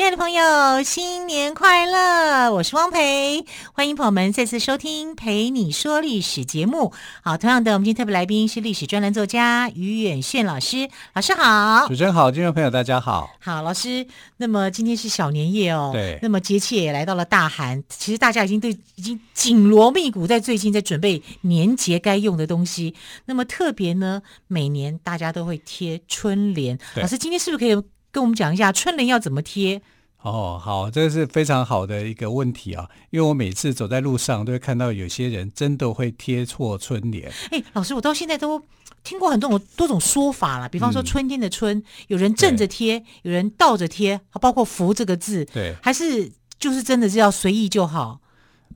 亲爱的朋友，新年快乐！我是汪培，欢迎朋友们再次收听《陪你说历史》节目。好，同样的，我们今天特别来宾是历史专栏作家于远炫老师，老师好，主持人好，听众朋友大家好，好，老师。那么今天是小年夜哦，对，那么节气也来到了大寒，其实大家已经对已经紧锣密鼓在最近在准备年节该用的东西。那么特别呢，每年大家都会贴春联，老师今天是不是可以？跟我们讲一下春联要怎么贴？哦，好，这是非常好的一个问题啊！因为我每次走在路上都会看到有些人真的会贴错春联。哎，老师，我到现在都听过很多种多种说法了，比方说春天的春，嗯、有人正着贴，有人倒着贴，包括“福”这个字，对，还是就是真的是要随意就好。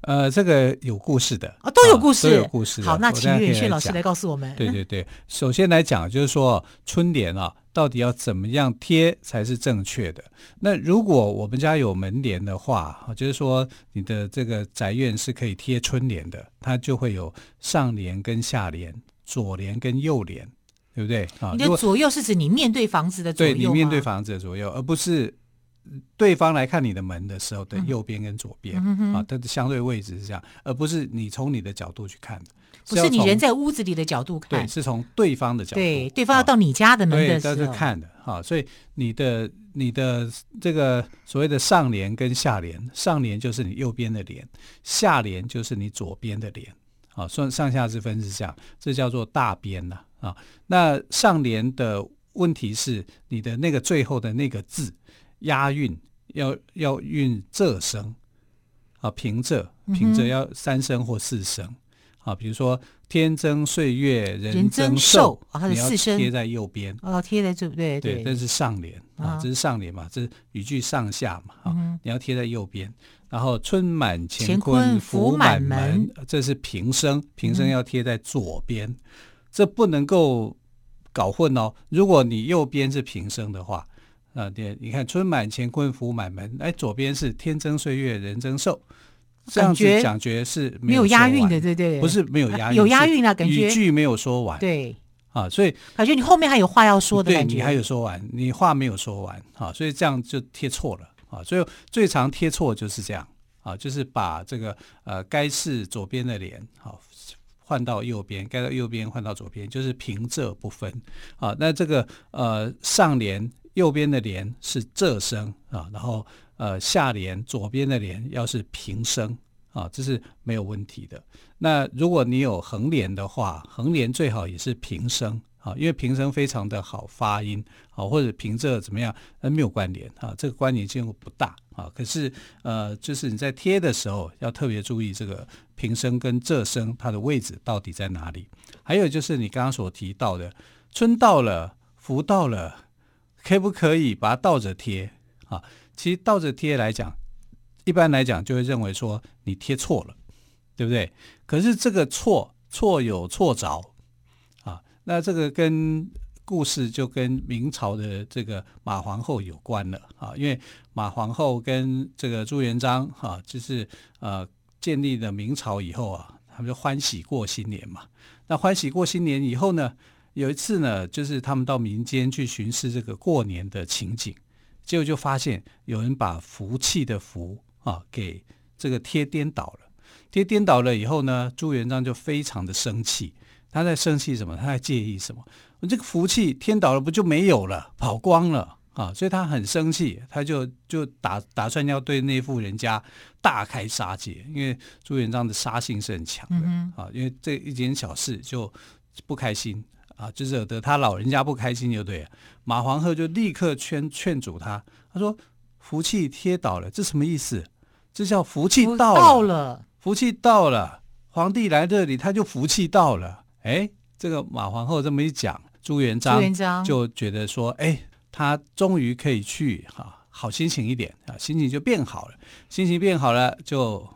呃，这个有故事的啊、哦，都有故事，都有故事。好，那请于远炫老师来告诉我们。对对对，首先来讲就是说春联啊。到底要怎么样贴才是正确的？那如果我们家有门帘的话，就是说你的这个宅院是可以贴春联的，它就会有上联跟下联，左联跟右联，对不对？啊，你的左右是指你面对房子的左右吗？对，你面对房子的左右，而不是对方来看你的门的时候的右边跟左边、嗯、啊，它的相对位置是这样，而不是你从你的角度去看的。不是你人在屋子里的角度看，对，是从对方的角度，对，对方要到你家的门的时候，对，是看的哈。所以你的你的这个所谓的上联跟下联，上联就是你右边的联，下联就是你左边的联，啊，算上下之分是这样，这叫做大边呐啊。那上联的问题是你的那个最后的那个字押韵要要韵仄声。啊，平仄平仄要三声或四声。嗯啊，比如说天增岁月人增寿，它是四声，贴在右边。哦，贴在这对对，对，这是上联啊，这是上联嘛，这是语句上下嘛，啊，嗯、你要贴在右边。然后春满乾坤福满门，这是平声，平声要贴在左边，嗯、这不能够搞混哦。如果你右边是平声的话，啊，对，你看春满乾坤福满门，哎，左边是天增岁月人增寿。这样子讲觉是没有押韵的，对对，不是没有押韵，有押韵啊，感觉语句没有说完，对啊，所以感觉你后面还有话要说的感觉，对，你还有说完，你话没有说完啊，所以这样就贴错了啊，所以最常贴错就是这样啊，就是把这个呃该是左边的脸好换到右边，该到右边换到左边，就是平仄不分啊。那这个呃上联右边的连是仄声啊，然后。呃，下联左边的连要是平声啊，这是没有问题的。那如果你有横联的话，横联最好也是平声啊，因为平声非常的好发音啊，或者平仄怎么样，呃，没有关联啊，这个关联性不大啊。可是呃，就是你在贴的时候要特别注意这个平声跟仄声它的位置到底在哪里。还有就是你刚刚所提到的，春到了，福到了，可不可以把它倒着贴啊？其实倒着贴来讲，一般来讲就会认为说你贴错了，对不对？可是这个错错有错着啊，那这个跟故事就跟明朝的这个马皇后有关了啊，因为马皇后跟这个朱元璋哈，就是呃建立了明朝以后啊，他们就欢喜过新年嘛。那欢喜过新年以后呢，有一次呢，就是他们到民间去巡视这个过年的情景。结果就发现有人把福气的福啊给这个贴颠倒了，贴颠倒了以后呢，朱元璋就非常的生气。他在生气什么？他在介意什么？我这个福气颠倒了，不就没有了，跑光了啊？所以他很生气，他就就打打算要对那户人家大开杀戒，因为朱元璋的杀性是很强的、嗯、啊，因为这一件小事就不开心。啊，就惹得他老人家不开心，就对了。马皇后就立刻劝劝阻他，他说：“福气贴倒了，这什么意思？这叫福气到了，到了，福气到了。皇帝来这里，他就福气到了。哎，这个马皇后这么一讲，朱元璋就觉得说，哎，他终于可以去哈，好心情一点啊，心情就变好了，心情变好了就。”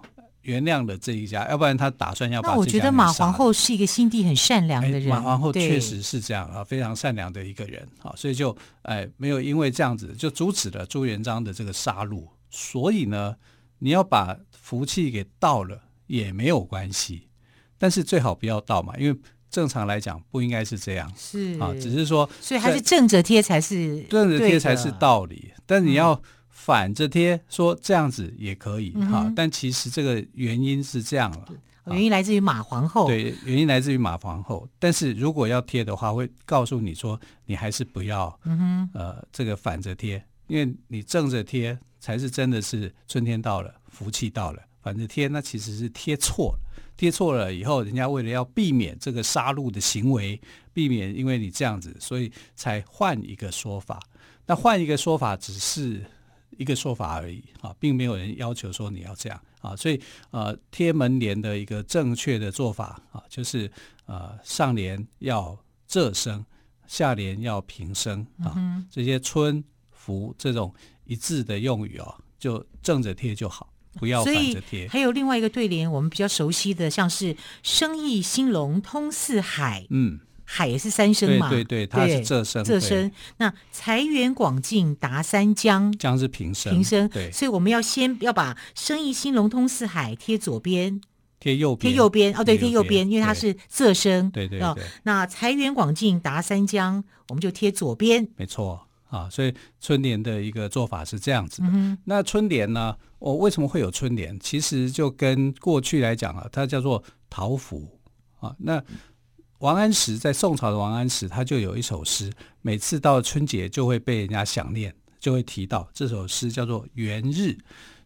原谅了这一家，要不然他打算要把。那我觉得马皇后是一个心地很善良的人。马皇后确实是这样啊，非常善良的一个人啊，所以就哎没有因为这样子就阻止了朱元璋的这个杀戮。所以呢，你要把福气给倒了也没有关系，但是最好不要倒嘛，因为正常来讲不应该是这样。是啊，只是说，所以还是正着贴才是正着贴才是道理，但你要。反着贴，说这样子也可以哈、但其实这个原因是这样了，原因来自于马皇后。对，原因来自于马皇后。但是如果要贴的话，会告诉你说，你还是不要，嗯哼，呃，这个反着贴，因为你正着贴才是真的是春天到了，福气到了。反着贴那其实是贴错了，贴错了以后，人家为了要避免这个杀戮的行为，避免因为你这样子，所以才换一个说法。那换一个说法只是。一个说法而已啊，并没有人要求说你要这样啊，所以呃，贴门帘的一个正确的做法啊，就是呃，上联要仄声，下联要平声啊，嗯、这些春福这种一致的用语哦，就正着贴就好，不要反着贴。还有另外一个对联，我们比较熟悉的，像是“生意兴隆通四海”，嗯。海也是三声嘛，对对对，它是仄声。仄声。那财源广进达三江，江是平声。平声。对。所以我们要先要把“生意兴隆通四海”贴左边，贴右边，贴右边。哦，对，贴右边，因为它是仄声。对对对。那财源广进达三江，我们就贴左边。没错啊，所以春联的一个做法是这样子的。嗯、那春联呢？我为什么会有春联？其实就跟过去来讲啊，它叫做桃符啊。那王安石在宋朝的王安石，他就有一首诗，每次到春节就会被人家想念，就会提到这首诗，叫做《元日》。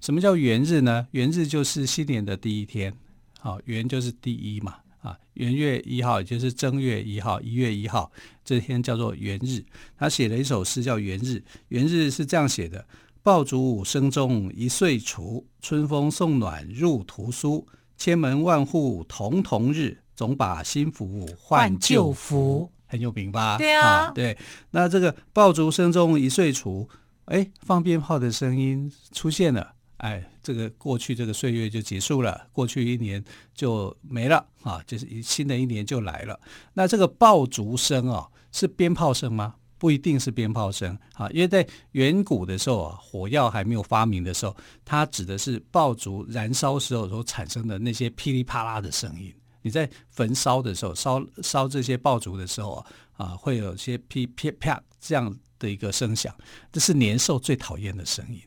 什么叫元日呢？元日就是新年的第一天，好，元就是第一嘛，啊，元月一号也就是正月一号，一月一号这天叫做元日。他写了一首诗叫《元日》，元日是这样写的：爆竹声中一岁除，春风送暖入屠苏，千门万户曈曈日。总把新福换旧符，很有名吧？对啊，啊，对。那这个爆竹声中一岁除，哎，放鞭炮的声音出现了，哎，这个过去这个岁月就结束了，过去一年就没了啊，就是新的一年就来了。那这个爆竹声啊，是鞭炮声吗？不一定是鞭炮声啊，因为在远古的时候啊，火药还没有发明的时候，它指的是爆竹燃烧时候所产生的那些噼里啪啦的声音。你在焚烧的时候，烧烧这些爆竹的时候啊，啊，会有些噼噼啪这样的一个声响，这是年兽最讨厌的声音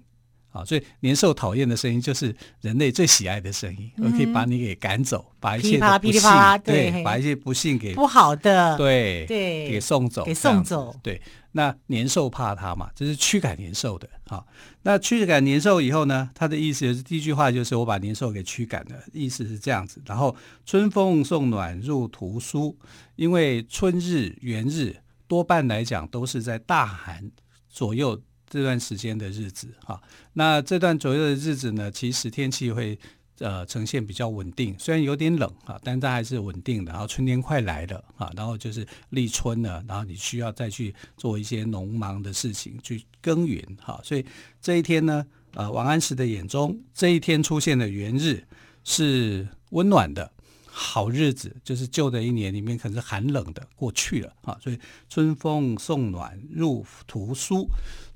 啊。所以年兽讨厌的声音就是人类最喜爱的声音，我、嗯、可以把你给赶走，把一切的不幸，对，对，把一些不幸给不好的，对对，给送走，给送走，对。那年兽怕它嘛，这是驱赶年兽的啊。那驱赶年兽以后呢，它的意思就是第一句话就是我把年兽给驱赶了，意思是这样子。然后春风送暖入屠苏，因为春日、元日多半来讲都是在大寒左右这段时间的日子哈。那这段左右的日子呢，其实天气会。呃，呈现比较稳定，虽然有点冷啊，但它还是稳定的。然后春天快来了啊，然后就是立春了，然后你需要再去做一些农忙的事情，去耕耘哈。所以这一天呢，呃，王安石的眼中，这一天出现的元日是温暖的好日子，就是旧的一年里面可是寒冷的过去了啊。所以春风送暖入屠苏，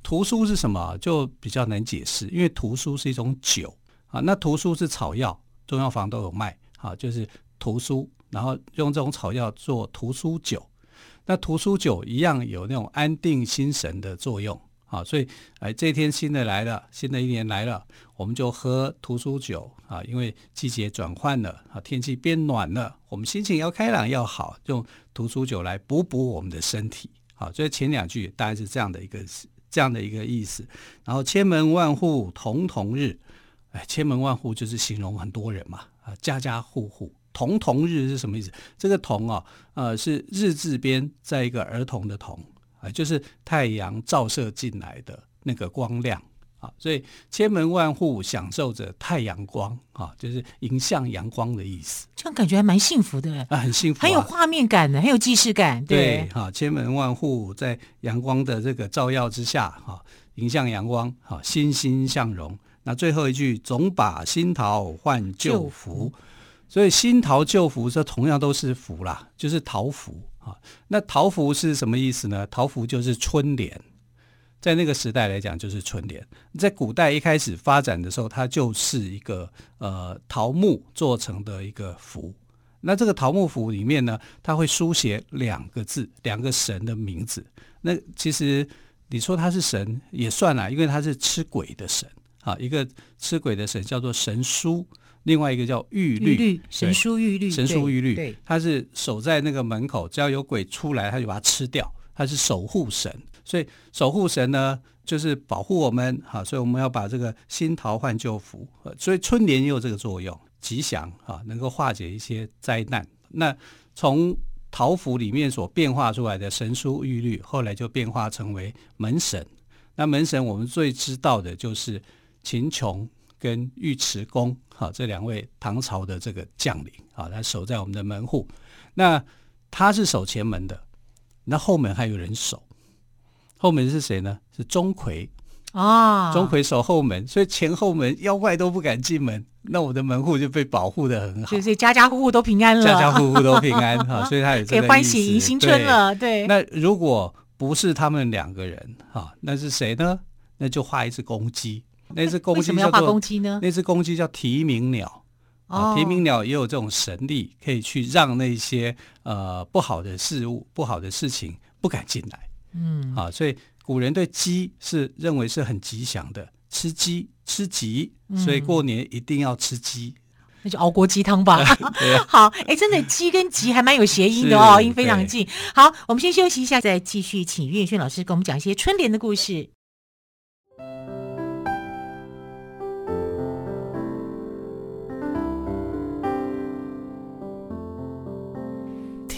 屠苏是什么？就比较难解释，因为屠苏是一种酒。啊，那屠苏是草药，中药房都有卖。啊，就是屠苏，然后用这种草药做屠苏酒。那屠苏酒一样有那种安定心神的作用。啊，所以哎，这天新的来了，新的一年来了，我们就喝屠苏酒。啊，因为季节转换了，啊，天气变暖了，我们心情要开朗要好，用屠苏酒来补补我们的身体。好，所以前两句大概是这样的一个这样的一个意思。然后千门万户曈曈日。哎，千门万户就是形容很多人嘛，啊，家家户户，童童日是什么意思？这个童啊，呃，是日字边在一个儿童的童，啊，就是太阳照射进来的那个光亮啊，所以千门万户享受着太阳光啊，就是迎向阳光的意思。这样感觉还蛮幸福的，啊，很幸福，啊，很有画面感的，很有既视感。对，哈，啊，千门万户在阳光的这个照耀之下，哈，啊，迎向阳光，哈，欣欣向荣。那最后一句总把新桃换旧符，所以新桃旧符这同样都是符啦，就是桃符啊。那桃符是什么意思呢？桃符就是春联。在那个时代来讲，就是春联。在古代一开始发展的时候，它就是一个呃桃木做成的一个符。那这个桃木符里面呢，它会书写两个字，两个神的名字。那其实你说他是神也算了，因为他是吃鬼的神啊。一个吃鬼的神叫做神书，另外一个叫玉律。神书玉律，神书玉律，他是守在那个门口，只要有鬼出来，他就把它吃掉。他是守护神。所以守护神呢，就是保护我们，哈，所以我们要把这个新桃换旧符，所以春联也有这个作用，吉祥啊，能够化解一些灾难。那从桃符里面所变化出来的神书玉律，后来就变化成为门神。那门神我们最知道的就是秦琼跟尉迟恭，哈，这两位唐朝的这个将领啊，他守在我们的门户。那他是守前门的，那后门还有人守。后门是谁呢？是钟馗啊，钟馗守后门，所以前后门妖怪都不敢进门，那我的门户就被保护的很好，所以家家户户都平安了，家家户户都平安哈，所以他有这个可以欢喜迎新春了。对，那如果不是他们两个人哈，那是谁呢？那就画一只公鸡，那只公鸡为什么要画公鸡呢？那只公鸡叫提鸣鸟啊，提鸣鸟也有这种神力，可以去让那些呃不好的事物、不好的事情不敢进来。嗯，啊，所以古人对鸡是认为是很吉祥的，吃鸡吃吉，所以过年一定要吃鸡，嗯、那就熬锅鸡汤吧。好，哎、欸，真的鸡跟吉还蛮有谐音的哦，音非常近。好，我们先休息一下，再继续请岳轩老师跟我们讲一些春联的故事。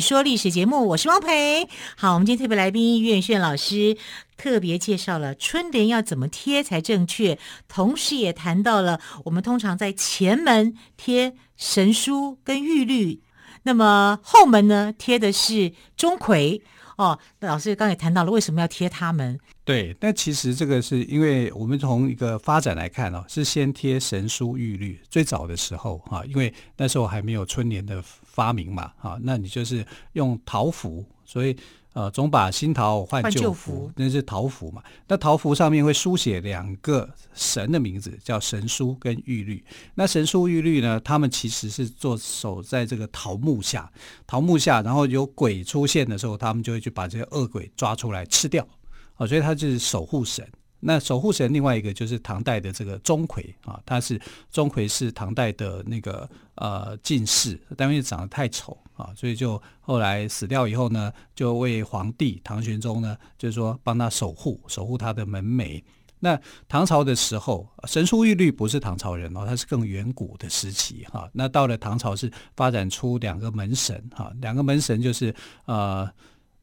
说历史节目，我是汪培。好，我们今天特别来宾岳炫老师特别介绍了春联要怎么贴才正确，同时也谈到了我们通常在前门贴神书跟玉律，那么后门呢贴的是钟馗。哦，那老师刚才也谈到了为什么要贴他们？对，那其实这个是因为我们从一个发展来看哦，是先贴神书玉律。最早的时候哈，因为那时候还没有春联的发明嘛，哈，那你就是用桃符，所以。呃，总把新桃换旧符，那是桃符嘛？那桃符上面会书写两个神的名字，叫神书跟玉律。那神书玉律呢，他们其实是坐守在这个桃木下，桃木下，然后有鬼出现的时候，他们就会去把这些恶鬼抓出来吃掉。哦，所以他就是守护神。那守护神另外一个就是唐代的这个钟馗啊，他是钟馗是唐代的那个呃进士，但因为长得太丑啊，所以就后来死掉以后呢，就为皇帝唐玄宗呢，就是说帮他守护守护他的门楣。那唐朝的时候，神书玉律不是唐朝人哦，他是更远古的时期哈。那到了唐朝是发展出两个门神哈，两个门神就是呃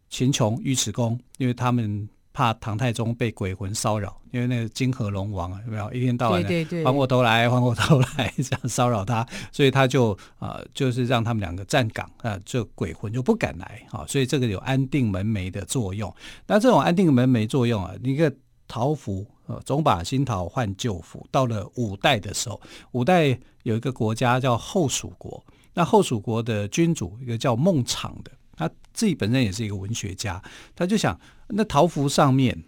秦琼、尉迟恭，因为他们。怕唐太宗被鬼魂骚扰，因为那个金河龙王啊，有没有一天到晚的还我头来，还我头来 这样骚扰他，所以他就啊、呃，就是让他们两个站岗啊，这鬼魂就不敢来啊，所以这个有安定门楣的作用。那这种安定门楣作用啊，一个桃符呃，总把新桃换旧符。到了五代的时候，五代有一个国家叫后蜀国，那后蜀国的君主一个叫孟昶的。他自己本身也是一个文学家，他就想，那桃符上面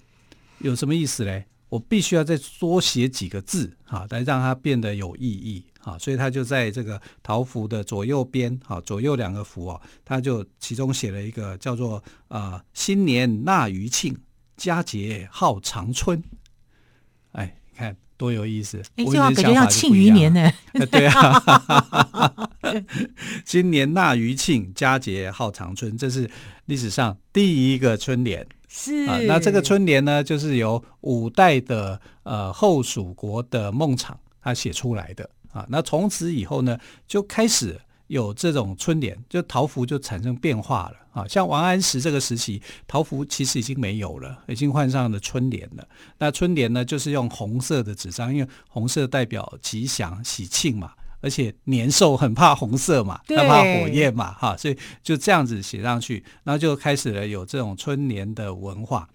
有什么意思嘞？我必须要再多写几个字啊，来让它变得有意义啊。所以他就在这个桃符的左右边啊，左右两个符啊，他就其中写了一个叫做啊、“新年纳余庆，佳节号长春”。哎，你看多有意思！哎，这话感觉像《庆余年》呢。对啊，今年纳余庆，佳节号长春，这是历史上第一个春联。是啊，那这个春联呢，就是由五代的呃后蜀国的孟昶他写出来的啊。那从此以后呢，就开始。有这种春联，就桃符就产生变化了啊！像王安石这个时期，桃符其实已经没有了，已经换上了春联了。那春联呢，就是用红色的纸张，因为红色代表吉祥喜庆嘛，而且年兽很怕红色嘛，它怕火焰嘛，哈，所以就这样子写上去，然后就开始了有这种春联的文化。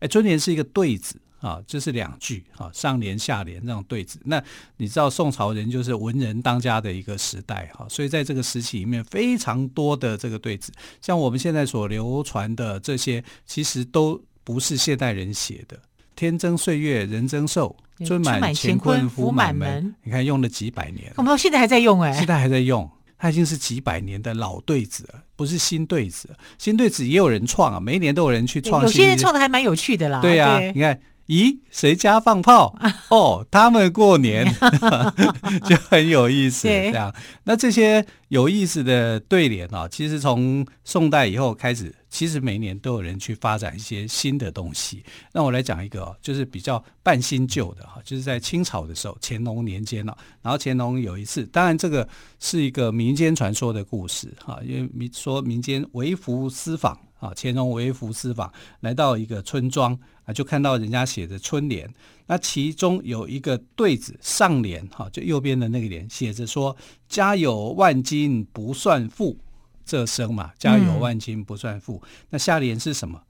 哎，春联是一个对子。啊，这是两句啊，上联下联这种对子。那你知道宋朝人就是文人当家的一个时代哈，所以在这个时期里面非常多的这个对子，像我们现在所流传的这些，其实都不是现代人写的。天增岁月人增寿，尊满乾坤福满门。你看用了几百年，我们现在还在用哎，现在还在用，它已经是几百年的老对子了，不是新对子。新对子也有人创啊，每一年都有人去创新，有些人创的还蛮有趣的啦。对呀，你看。咦，谁家放炮？哦，他们过年 就很有意思。这样，那这些有意思的对联啊，其实从宋代以后开始，其实每年都有人去发展一些新的东西。那我来讲一个哦，就是比较半新旧的哈，就是在清朝的时候，乾隆年间了。然后乾隆有一次，当然这个是一个民间传说的故事哈，因为民说民间为服私访。啊，乾隆微服私访，来到一个村庄啊，就看到人家写着春联。那其中有一个对子，上联哈，就右边的那个联写着说：“家有万金不算富。”这生嘛，“家有万金不算富。”那下联是什么？“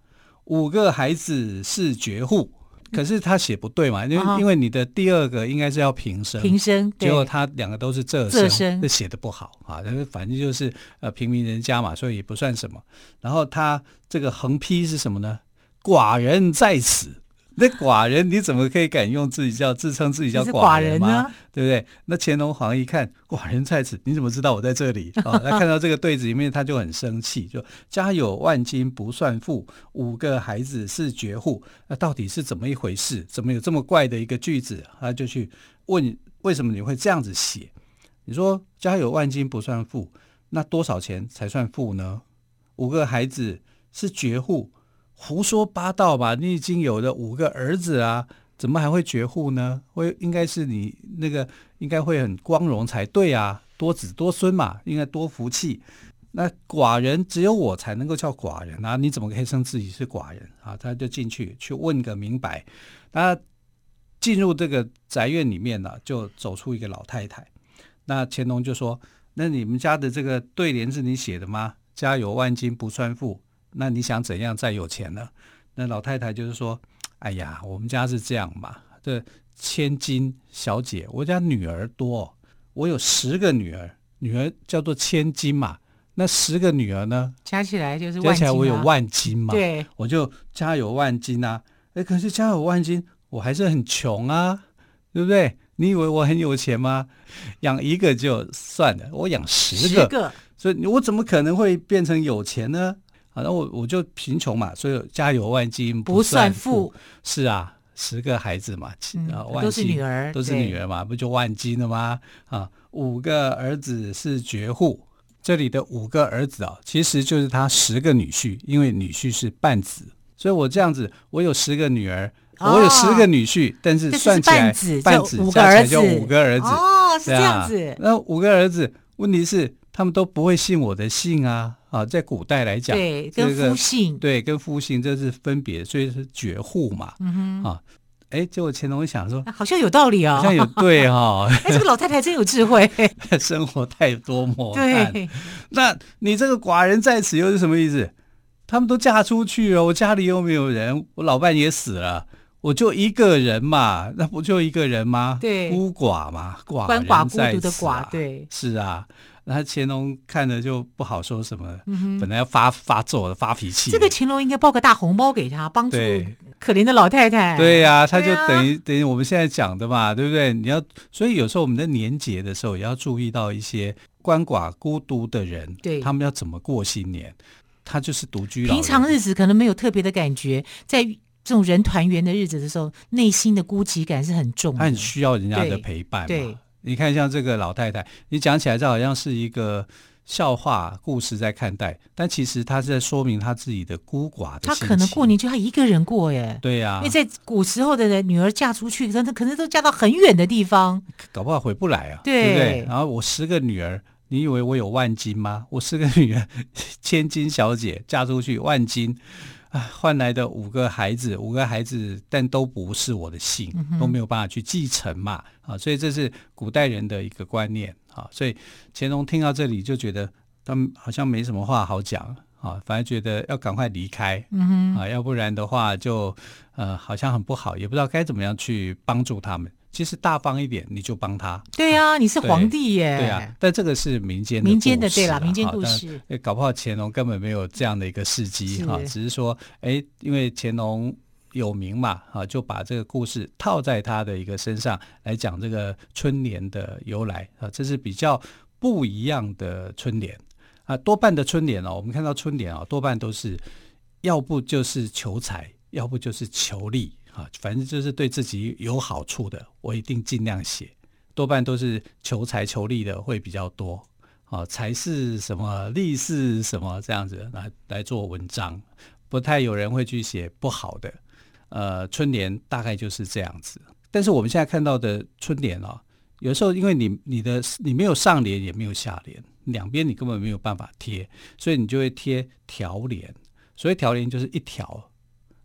五个孩子是绝户。”可是他写不对嘛，因为因为你的第二个应该是要平声，平声，结果他两个都是仄声，这写的不好啊。但是反正就是呃平民人家嘛，所以也不算什么。然后他这个横批是什么呢？寡人在此。那寡人你怎么可以敢用自己叫自称自己叫寡人吗？人对不对？那乾隆皇一看寡人在此，你怎么知道我在这里？哦，他看到这个对子里面，他就很生气，就家有万金不算富，五个孩子是绝户。那到底是怎么一回事？怎么有这么怪的一个句子？他就去问为什么你会这样子写？你说家有万金不算富，那多少钱才算富呢？五个孩子是绝户。胡说八道吧！你已经有了五个儿子啊，怎么还会绝户呢？会应该是你那个应该会很光荣才对啊，多子多孙嘛，应该多福气。那寡人只有我才能够叫寡人啊，你怎么可以称自己是寡人啊？他就进去去问个明白。他进入这个宅院里面呢，就走出一个老太太。那乾隆就说：“那你们家的这个对联是你写的吗？家有万金不算富。”那你想怎样再有钱呢？那老太太就是说：“哎呀，我们家是这样嘛，这千金小姐，我家女儿多，我有十个女儿，女儿叫做千金嘛。那十个女儿呢，加起来就是加起来我有万金嘛。对，我就家有万金啊。哎，可是家有万金，我还是很穷啊，对不对？你以为我很有钱吗？养一个就算了，我养十个，十个，所以我怎么可能会变成有钱呢？”好，那我我就贫穷嘛，所以家有万金不算富。是啊，十个孩子嘛，都是女儿，都是女儿嘛，不就万金了吗？啊，五个儿子是绝户。这里的五个儿子啊，其实就是他十个女婿，因为女婿是半子，所以我这样子，我有十个女儿，哦、我有十个女婿，但是算起来是半子加起来就五个儿子。哦，是这样子。那五个儿子，问题是他们都不会信我的姓啊。啊，在古代来讲，对，跟夫姓，对，跟夫姓这是分别，所以是绝户嘛。嗯哼，啊，哎，结果乾隆想说，好像有道理哦，好像有 对哈、哦。哎，这个老太太真有智慧，生活太多 磨难。对，那你这个寡人在此又是什么意思？他们都嫁出去了，我家里又没有人，我老伴也死了，我就一个人嘛，那不就一个人吗？对，孤寡嘛，寡人在此啊，对，是啊。那乾隆看着就不好说什么，嗯、本来要发发作的发脾气。这个乾隆应该包个大红包给他，帮助可怜的老太太。对呀、啊，他就等于、啊、等于我们现在讲的嘛，对不对？你要，所以有时候我们在年节的时候也要注意到一些鳏寡孤独的人，对他们要怎么过新年。他就是独居老人，平常日子可能没有特别的感觉，在这种人团圆的日子的时候，内心的孤寂感是很重的，他很需要人家的陪伴嘛。对，你看像这个老太太，你讲起来这好像是一个。笑话故事在看待，但其实她是在说明她自己的孤寡的。她可能过年就她一个人过耶。对呀、啊，因为在古时候的人，女儿嫁出去，可能可能都嫁到很远的地方，搞不好回不来啊。对，对不对？然后我十个女儿，你以为我有万金吗？我十个女儿，千金小姐嫁出去，万金。啊，换来的五个孩子，五个孩子，但都不是我的姓，嗯、都没有办法去继承嘛。啊，所以这是古代人的一个观念啊。所以乾隆听到这里就觉得他们好像没什么话好讲啊，反而觉得要赶快离开，嗯，啊，要不然的话就呃好像很不好，也不知道该怎么样去帮助他们。其实大方一点，你就帮他。对呀、啊，你是皇帝耶。对呀、啊，但这个是民间的民间的对啦，民间故事。搞不好乾隆根本没有这样的一个事迹哈，只是说，哎，因为乾隆有名嘛，啊，就把这个故事套在他的一个身上来讲这个春联的由来啊，这是比较不一样的春联啊。多半的春联哦，我们看到春联啊，多半都是要不就是求财，要不就是求利。啊，反正就是对自己有好处的，我一定尽量写。多半都是求财求利的会比较多。啊，财是什么，利是什么，这样子来来做文章，不太有人会去写不好的。呃，春联大概就是这样子。但是我们现在看到的春联啊，有时候因为你你的你没有上联也没有下联，两边你根本没有办法贴，所以你就会贴条联。所以条联就是一条，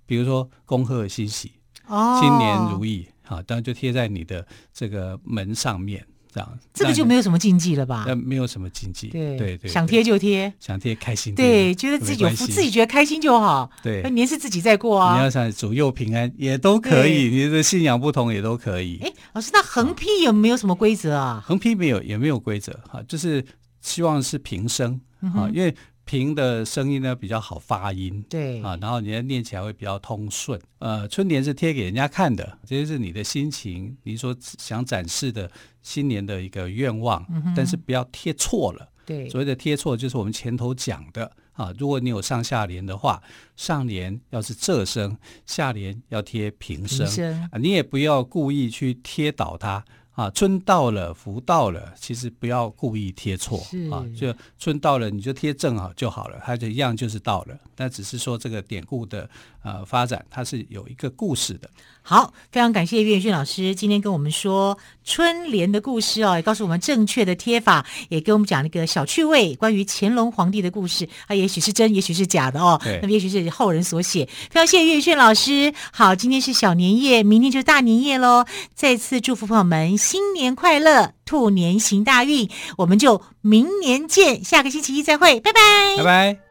比如说恭贺新喜。哦，新年如意，好，当然就贴在你的这个门上面，这样。这个就没有什么禁忌了吧？那没有什么禁忌，对对对，想贴就贴，想贴开心。对，觉得自己有福，自己觉得开心就好。对，年是自己在过啊。你要想左右平安也都可以，你的信仰不同也都可以。哎，老师，那横批有没有什么规则啊？横批没有，也没有规则哈，就是希望是平生啊，因为。平的声音呢比较好发音，对啊，然后你要念起来会比较通顺。呃，春联是贴给人家看的，这就是你的心情，你所想展示的新年的一个愿望，嗯、但是不要贴错了。对，所谓的贴错就是我们前头讲的啊，如果你有上下联的话，上联要是仄声，下联要贴平声，平声啊，你也不要故意去贴倒它。啊，春到了，福到了，其实不要故意贴错啊，就春到了你就贴正好就好了，它就一样就是到了。那只是说这个典故的呃发展，它是有一个故事的。好，非常感谢岳轩老师今天跟我们说春联的故事哦，也告诉我们正确的贴法，也给我们讲了一个小趣味，关于乾隆皇帝的故事啊，也许是真，也许是假的哦。那么也许是后人所写。非常谢谢岳轩老师。好，今天是小年夜，明天就是大年夜喽。再次祝福朋友们。新年快乐，兔年行大运，我们就明年见，下个星期一再会，拜拜，拜拜。